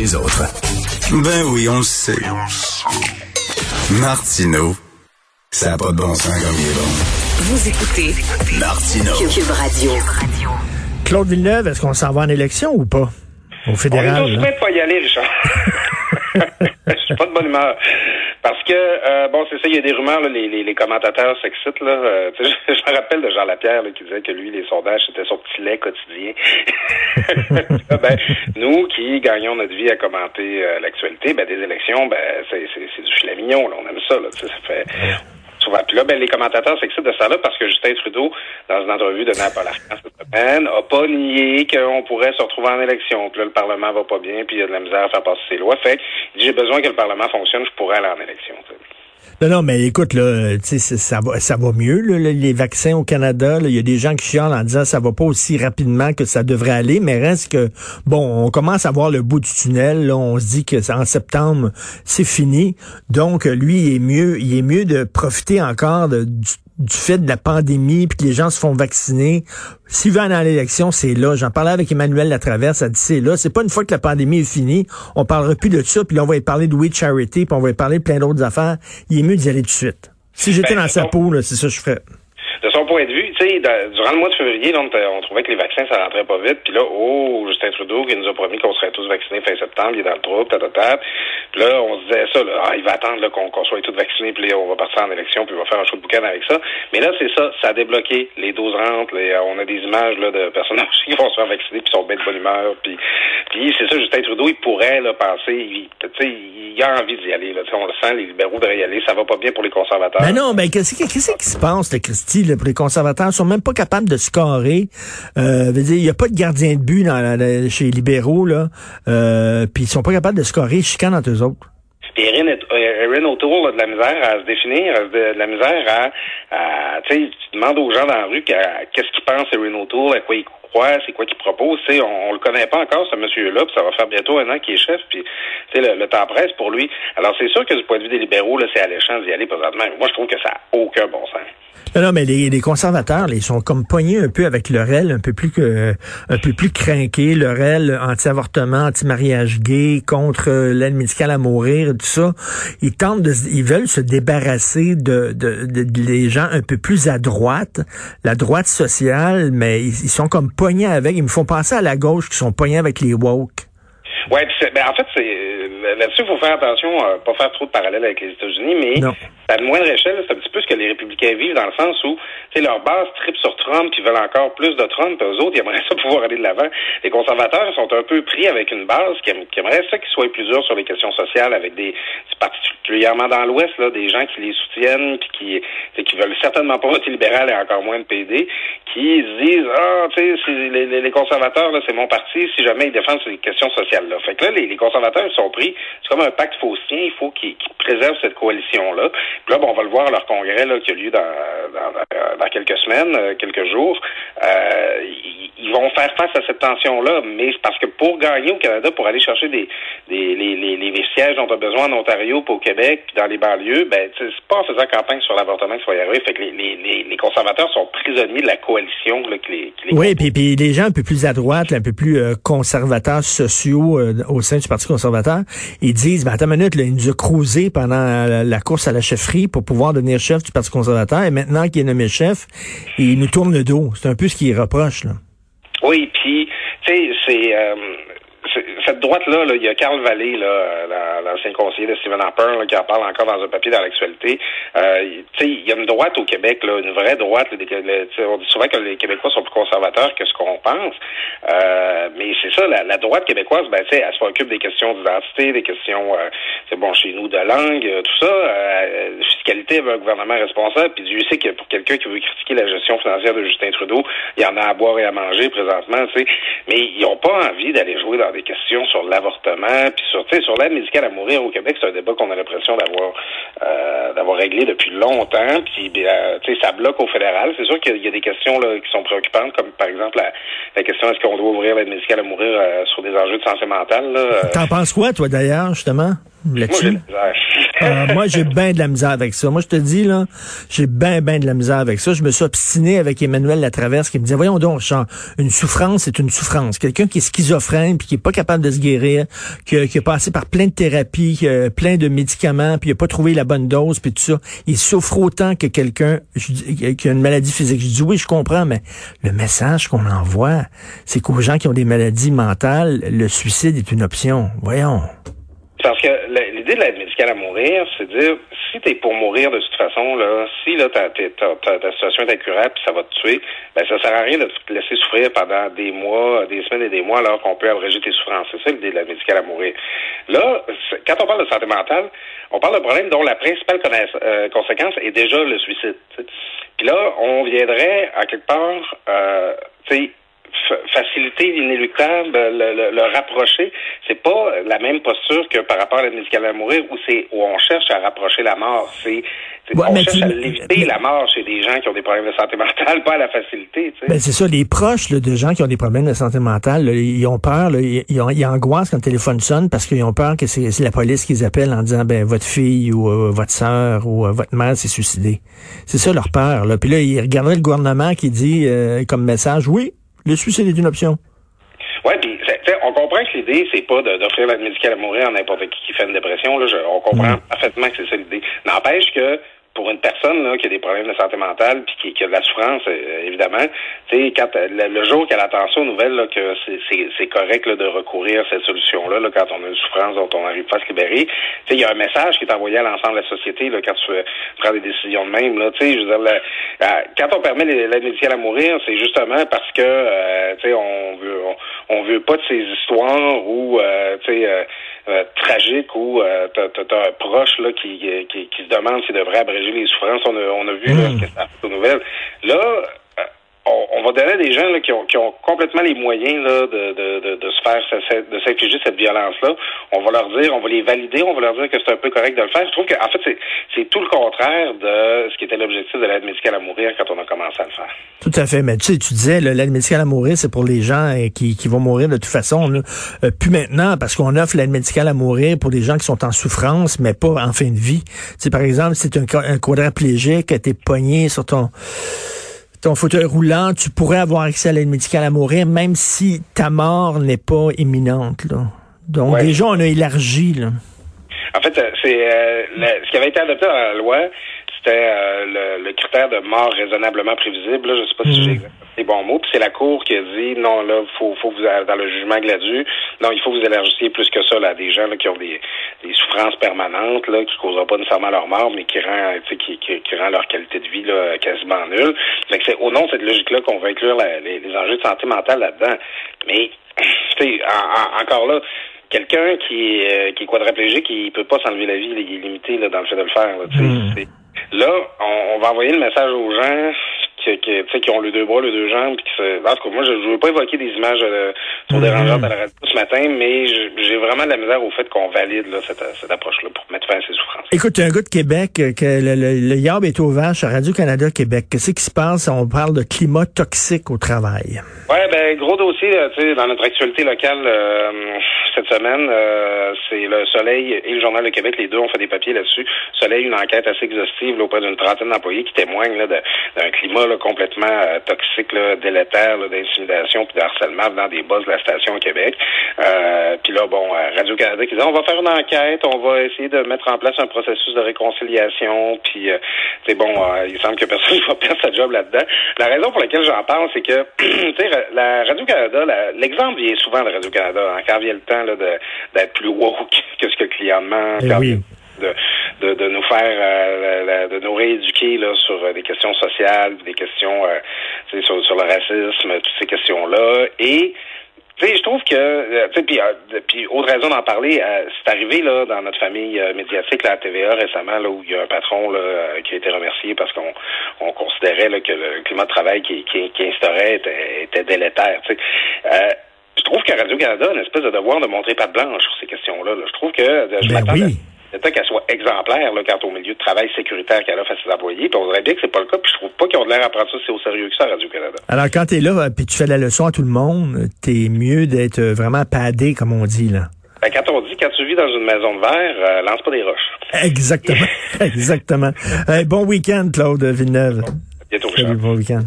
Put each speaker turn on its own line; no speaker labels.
les autres. Ben oui, on le sait. Martineau, ça n'a pas de bon sens comme il est bon.
Vous écoutez
Martineau.
Cube Radio.
Claude Villeneuve, est-ce qu'on s'en va en élection ou pas? Au
On
fédéral.
est
là?
prêts de pas y aller, Richard. Je suis pas de bonne humeur. Parce que, euh, bon, c'est ça, il y a des rumeurs, là, les, les, les commentateurs s'excitent. Là, Euh, je, je me rappelle de Jean Lapierre là, qui disait que lui, les sondages, c'était son petit lait quotidien. ben, nous qui gagnons notre vie à commenter euh, l'actualité, ben, des élections, ben, c'est, c'est, c'est du filet mignon. Là, on aime ça. Là, ça fait Puis là, ben, les commentateurs s'excitent de ça là parce que Justin Trudeau, dans une entrevue donnée à Paul Arcand cette semaine, a pas nié qu'on pourrait se retrouver en élection. Puis là, le Parlement va pas bien, puis il y a de la misère à faire passer ses lois. Fait que il dit, j'ai besoin que le Parlement fonctionne, je pourrais aller en élection. tu sais.
Non, non, mais écoute, là, ça va, ça va mieux, là, les vaccins au Canada. Il y a des gens qui chialent en disant ça va pas aussi rapidement que ça devrait aller, mais reste que, bon, on commence à voir le bout du tunnel. Là, on se dit que en septembre, c'est fini. Donc, lui, il est mieux, il est mieux de profiter encore de- du, du fait de la pandémie, puis que les gens se font vacciner. S'il veut aller à l'élection, c'est là. J'en parlais avec Emmanuel Latraverse, elle dit c'est là. C'est pas une fois que la pandémie est finie, on parlera plus de ça, puis là, on va y parler de We Charity, puis on va y parler de plein d'autres affaires. Il est mieux d'y aller tout de suite. Si j'étais
Ben,
dans sa peau, là, c'est ça que je ferais.
De son point de vue, durant le mois de février, on, on trouvait que les vaccins, ça rentrait pas vite. Puis là, oh, Justin Trudeau, qui nous a promis qu'on serait tous vaccinés fin septembre, il est dans le trouble, tatata. Puis là, on se disait ça, ah, il va attendre qu'on soit tous vaccinés, puis là, on va partir en élection, puis il va faire un show de boucan avec ça. Mais là, c'est ça, ça a débloqué les 12 rentres. les- on a des images de personnages qui vont se faire vacciner, puis sont bien de bonne humeur. Puis, c'est ça, Justin Trudeau, il pourrait là, penser, il, il a envie d'y aller. On le sent, les libéraux devraient y aller. Ça va pas bien pour les conservateurs.
Ben non, ben qu'est-ce qu'est-ce qui se passe, Christy, pour les conservateurs? Ils sont même pas capables de scorer. Euh, dire, il y a pas de gardien de but dans, la- chez les libéraux, là. Euh, puis ils sont pas capables de scorer. Chicanent entre eux autres.
Erin O'Toole a de la misère à se définir, de, la misère à, tu sais, tu demandes aux gens dans la rue qu'est-ce qu'ils pensent Erin O'Toole, à quoi ils croient, c'est quoi qu'ils proposent. Tu sais, on, on le connaît pas encore ce monsieur-là, ça va faire bientôt un an qu'il est chef, puis le, le temps presse pour lui. Alors c'est sûr que du point de vue des libéraux, là, c'est alléchant d'y aller présentement. Moi, je trouve que ça a aucun bon sens.
Non, mais les, conservateurs, ils sont comme pognés un peu avec leur aile, un peu plus que, un peu plus leur aile anti-avortement, anti-mariage gay, contre euh, l'aide médicale à mourir, tout ça. Tentent de, ils veulent se débarrasser de, de, de- de- les gens un peu plus à droite, la droite sociale, mais ils, ils sont comme pognés avec. Ils me font penser à la gauche qui sont pognés avec les woke.
C'est- ben, en fait, c'est euh, là-dessus, il faut faire attention à pas faire trop de parallèles avec les États-Unis, mais
Non.
à une moindre échelle, c'est un petit peu ce que les républicains vivent dans le sens où, tu sais, leur base tripe sur Trump, qui veulent encore plus de Trump, puis eux autres, ils aimeraient ça pouvoir aller de l'avant. Les conservateurs sont un peu pris avec une base qui, aim- qui aimerait ça qu'ils soient plus durs sur les questions sociales, avec des, particulièrement dans l'Ouest, là, des gens qui les soutiennent, puis qui, qui veulent certainement pas voter libéral et encore moins de PD, qui se disent, ah, tu sais, les- les conservateurs, là, c'est mon parti, si jamais ils défendent ces questions sociales-là. Fait que là, les, les conservateurs sont pris, c'est comme un pacte faustien, il faut qu'ils qu'ils préservent cette coalition-là. Puis là, bon, on va le voir à leur congrès, là, qui a lieu dans, dans, dans- dans quelques semaines, euh, quelques jours. Euh, ils, vont faire face à cette tension-là, mais c'est parce que pour gagner au Canada, pour aller chercher des, des les, les, les sièges dont on a besoin en Ontario, puis au Québec, puis dans les banlieues, ben, c'est pas en faisant campagne sur l'avortement qu'il faut y arriver. Fait que les, les, les, les conservateurs sont prisonniers de la coalition là, qui les, qui les
Oui, puis, puis les gens un peu plus à droite, là, un peu plus euh, conservateurs sociaux euh, au sein du Parti conservateur, ils disent, ben, attends une minute, là, il nous a cruisé pendant la, la course à la chefferie pour pouvoir devenir chef du Parti conservateur, et maintenant qu'il est nommé chef, il nous tourne le dos. C'est un peu ce qu'il reproche. Là.
Oui, puis, tu sais, c'est... euh, cette droite-là, là, il y a Carl Vallée, là, l'ancien conseiller de Stephen Harper, qui en parle encore dans un papier dans l'actualité. Euh, il y a une droite au Québec, là, une vraie droite. on dit souvent que les Québécois sont plus conservateurs que ce qu'on pense. Euh, mais c'est ça, la, droite québécoise, ben, elle se préoccupe des questions d'identité, des questions, euh, bon, chez nous, de langue, tout ça. Fiscalité, veut un gouvernement responsable. Puis Dieu sait que pour quelqu'un qui veut critiquer la gestion financière de Justin Trudeau, il y en a à boire et à manger présentement. Mais ils n'ont pas envie d'aller jouer dans des questions sur l'avortement, puis sur, sur l'aide médicale à mourir au Québec, c'est un débat qu'on a l'impression d'avoir euh, d'avoir réglé depuis longtemps. Puis, euh, tu sais, ça bloque au fédéral. C'est sûr qu'il y a des questions là, qui sont préoccupantes, comme par exemple la, question est-ce qu'on doit ouvrir l'aide médicale à mourir euh, sur des enjeux de santé mentale.
T'en penses quoi, toi, d'ailleurs, justement? Là-dessus? Euh, moi, j'ai bien de la misère avec ça. Moi, je te dis, là, j'ai bien, bien de la misère avec ça. Je me suis obstiné avec Emmanuel Latraverse qui me disait, voyons donc, une souffrance, c'est une souffrance. Quelqu'un qui est schizophrène puis qui est pas capable de se guérir, qui a, qui a passé par plein de thérapies, plein de médicaments, puis il a pas trouvé la bonne dose, puis tout ça, il souffre autant que quelqu'un qui a une maladie physique. Je dis, oui, je comprends, mais le message qu'on envoie, c'est qu'aux gens qui ont des maladies mentales, le suicide est une option. Voyons.
Parce que l'idée de l'aide médicale à mourir, c'est de dire si tu es pour mourir de toute façon, là, si là, ta, situation est incurable puis ça va te tuer, ben ça sert à rien de te laisser souffrir pendant des mois, des semaines et des mois alors qu'on peut abréger tes souffrances. C'est ça l'idée de l'aide médicale à mourir. Là, quand on parle de santé mentale, on parle d'un problème dont la principale euh, conséquence est déjà le suicide. Puis là, on viendrait à quelque part, euh, tu sais, faciliter l'inéluctable, le, le, rapprocher, c'est pas la même posture que par rapport à la médicale à mourir où c'est où on cherche à rapprocher la mort. C'est on cherche à l'éviter la mort chez des gens qui ont des problèmes de santé mentale, pas à la facilité.
Ben, c'est ça, les proches de gens qui ont des problèmes de santé mentale, ils ont peur, ils, ont, ils angoissent quand le téléphone sonne parce qu'ils ont peur que c'est la police qui les appelle en disant ben votre fille ou euh, votre sœur ou euh, votre mère s'est suicidée. C'est ça leur peur. Là. Puis là, ils regarderaient le gouvernement qui dit euh, comme message oui, le suicide est une option.
Oui, puis on comprend que l'idée, c'est pas d'offrir l'aide médicale à mourir à n'importe qui qui fait une dépression. Là, on comprend mm. parfaitement que c'est ça l'idée. N'empêche que pour une personne là, qui a des problèmes de santé mentale puis qui, a de la souffrance, euh, évidemment, quand euh, le, jour qu'elle attend ça aux nouvelles là, que c'est correct là, de recourir à cette solution-là, là, quand on a une souffrance dont on n'arrive pas à se libérer, il y a un message qui est envoyé à l'ensemble de la société là, quand tu prends des décisions de même. Là, je veux dire, quand on permet l'aide médicale à mourir, c'est justement parce que euh, on veut on, veut pas de ces histoires où tu sais euh, tragique où euh, t'as, as, un proche là qui, qui, qui se demande s'il devrait abréger les souffrances. On a, on a vu mmh. ce que ça fait aux nouvelles. Là, on, va donner à des gens là, qui, ont, qui ont complètement les moyens là, de, de, de, se faire de s'infliger cette violence-là. On va leur dire, on va les valider, on va leur dire que c'est un peu correct de le faire. Je trouve qu'en fait, c'est tout le contraire de ce qui était l'objectif de l'aide médicale à mourir quand on a commencé à le faire.
Tout à fait. Mais tu sais, tu disais, l'aide médicale à mourir, c'est pour les gens euh, qui, qui vont mourir de toute façon. Euh, plus maintenant, parce qu'on offre l'aide médicale à mourir pour des gens qui sont en souffrance, mais pas en fin de vie. Tu sais, par exemple, si tu es un, un quadraplégique, t'es pogné sur ton ton fauteuil roulant, tu pourrais avoir accès à l'aide médicale à mourir, même si ta mort n'est pas imminente. Là. Donc déjà, on a élargi. Là.
En fait, euh, c'est euh, ce qui avait été adopté dans la loi, c'était euh, le, critère de mort raisonnablement prévisible. Là, je sais pas si mhm. j'ai les bons mots. Puis c'est la Cour qui a dit non, là, faut, vous dans le jugement Gladu, non, il faut que vous élargissiez plus que ça là, à des gens là, qui ont des, des souffrances permanentes, là, qui causera pas nécessairement leur mort, mais qui rend qui, qui, qui, rend leur qualité de vie là, quasiment nulle. Fait que c'est au nom de cette logique-là qu'on va inclure les, les, enjeux de santé mentale là-dedans. Mais tu encore là, quelqu'un qui, euh, qui est quadraplégique, il peut pas s'enlever la vie, il est limité là, dans le fait de le faire. Là, hmm. là on, on, va envoyer le message aux gens qui, qui, qui ont les deux bras, les deux jambes. Qui se... En tout cas, moi, je ne veux pas évoquer des images euh, trop dérangeantes à la radio ce matin, mais j'ai vraiment de la misère au fait qu'on valide là, cette, cette approche-là pour mettre fin à ces souffrances.
Écoute, un gars de Québec, euh, que le, le, le YAB est au vache à Radio-Canada Québec. Qu'est-ce qui se passe? On parle de climat toxique au travail?
Oui, ben gros dossier tu sais, dans notre actualité locale euh, cette semaine. Euh, c'est le Soleil et le Journal de Québec. Les deux ont fait des papiers là-dessus. Soleil, une enquête assez exhaustive auprès d'une trentaine d'employés qui témoignent d'un climat complètement euh, toxique, là, délétère, d'intimidation puis de harcèlement dans des bosses de la station au Québec. Euh, puis là, bon, euh, Radio-Canada qui dit on va faire une enquête, on va essayer de mettre en place un processus de réconciliation, puis c'est bon, il semble que personne ne va perdre sa job là-dedans. La raison pour laquelle j'en parle, c'est que, tu sais, la Radio-Canada, l'exemple vient souvent de Radio-Canada, hein, quand vient le temps d'être plus woke que ce que le client demande.
Eh
de, de, nous faire, euh, de nous rééduquer là, sur euh, des questions sociales, des questions euh, sur, sur le racisme, toutes ces questions-là. Et tu sais, je trouve que, tu puis, puis autre raison d'en parler, c'est arrivé là dans notre famille médiatique, là, à TVA récemment, là, où il y a un patron là, qui a été remercié parce qu'on on considérait là, que le climat de travail qui, qui, qui instaurait était, était délétère. Tu sais. je trouve que Radio-Canada a une espèce de devoir de montrer pas de blanche sur ces questions-là. Je trouve que je
ben oui
peut qu'elle soit exemplaire là, quant au milieu de travail sécuritaire qu'elle offre à ses employés. Puis on dirait bien que c'est pas le cas. Puis je trouve pas qu'ils ont l'air à prendre ça c'est au sérieux que ça Radio-Canada.
Alors quand tu es là, puis tu fais la leçon à tout le monde, t'es mieux d'être vraiment padé, comme on dit là.
Ben, quand on dit quand tu vis dans une maison de verre, euh, lance pas des roches.
Exactement. Exactement. Euh, bon week-end, Claude Villeneuve.
Bientôt,
Salut, bon week-end.